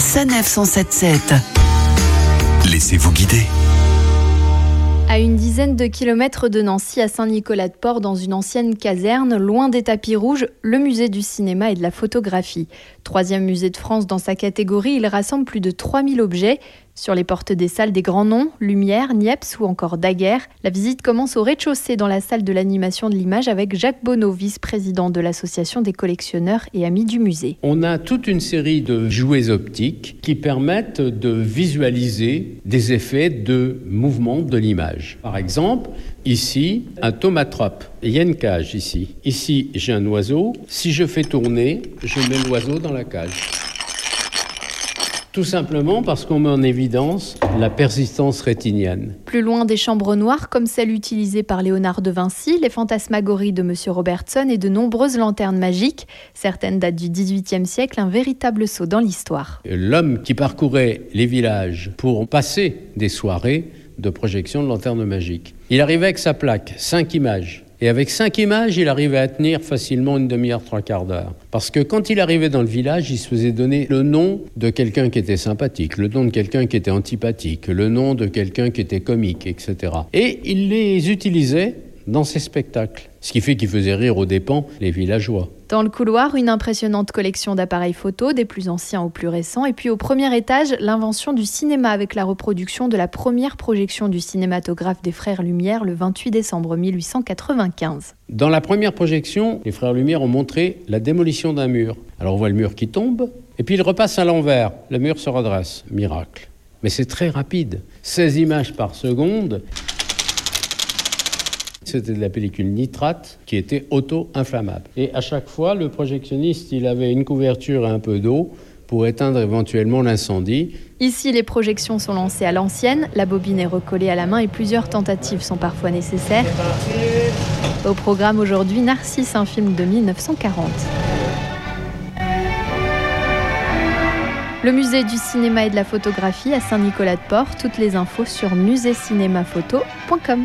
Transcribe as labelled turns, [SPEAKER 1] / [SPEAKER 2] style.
[SPEAKER 1] Sanef 177. Laissez-vous guider.
[SPEAKER 2] À une dizaine de kilomètres de Nancy, à Saint-Nicolas-de-Port, dans une ancienne caserne, loin des tapis rouges, le musée du cinéma et de la photographie. Troisième musée de France dans sa catégorie, il rassemble plus de 3000 objets. Sur les portes des salles des grands noms, Lumière, Niepce ou encore Daguerre, la visite commence au rez-de-chaussée dans la salle de l'animation de l'image avec Jacques Bonneau, vice-président de l'association des collectionneurs et amis du musée.
[SPEAKER 3] On a toute une série de jouets optiques qui permettent de visualiser des effets de mouvement de l'image. Par exemple, ici, un tomatrope. Il y a une cage ici. Ici, j'ai un oiseau. Si je fais tourner, je mets l'oiseau dans la cage. Tout simplement parce qu'on met en évidence la persistance rétinienne.
[SPEAKER 2] Plus loin des chambres noires comme celle utilisée par Léonard de Vinci, les fantasmagories de M. Robertson et de nombreuses lanternes magiques. Certaines datent du XVIIIe siècle, un véritable saut dans l'histoire.
[SPEAKER 3] L'homme qui parcourait les villages pour passer des soirées de projection de lanternes magiques. Il arrivait avec sa plaque, cinq images. Et avec cinq images, il arrivait à tenir facilement une demi-heure, trois quarts d'heure. Parce que quand il arrivait dans le village, il se faisait donner le nom de quelqu'un qui était sympathique, le nom de quelqu'un qui était antipathique, le nom de quelqu'un qui était comique, etc. Et il les utilisait dans ses spectacles. Ce qui fait qu'il faisait rire aux dépens les villageois.
[SPEAKER 2] Dans le couloir, une impressionnante collection d'appareils photo, des plus anciens aux plus récents. Et puis au premier étage, l'invention du cinéma avec la reproduction de la première projection du cinématographe des Frères Lumière le 28 décembre 1895.
[SPEAKER 3] Dans la première projection, les Frères Lumière ont montré la démolition d'un mur. Alors on voit le mur qui tombe, et puis il repasse à l'envers. Le mur se redresse. Miracle. Mais c'est très rapide. 16 images par seconde. C'était de la pellicule nitrate qui était auto-inflammable. Et à chaque fois, le projectionniste, il avait une couverture et un peu d'eau pour éteindre éventuellement l'incendie.
[SPEAKER 2] Ici, les projections sont lancées à l'ancienne, la bobine est recollée à la main et plusieurs tentatives sont parfois nécessaires. Au programme aujourd'hui, Narcisse, un film de 1940. Le musée du cinéma et de la photographie à Saint-Nicolas-de-Port. Toutes les infos sur musécinémaphoto.com.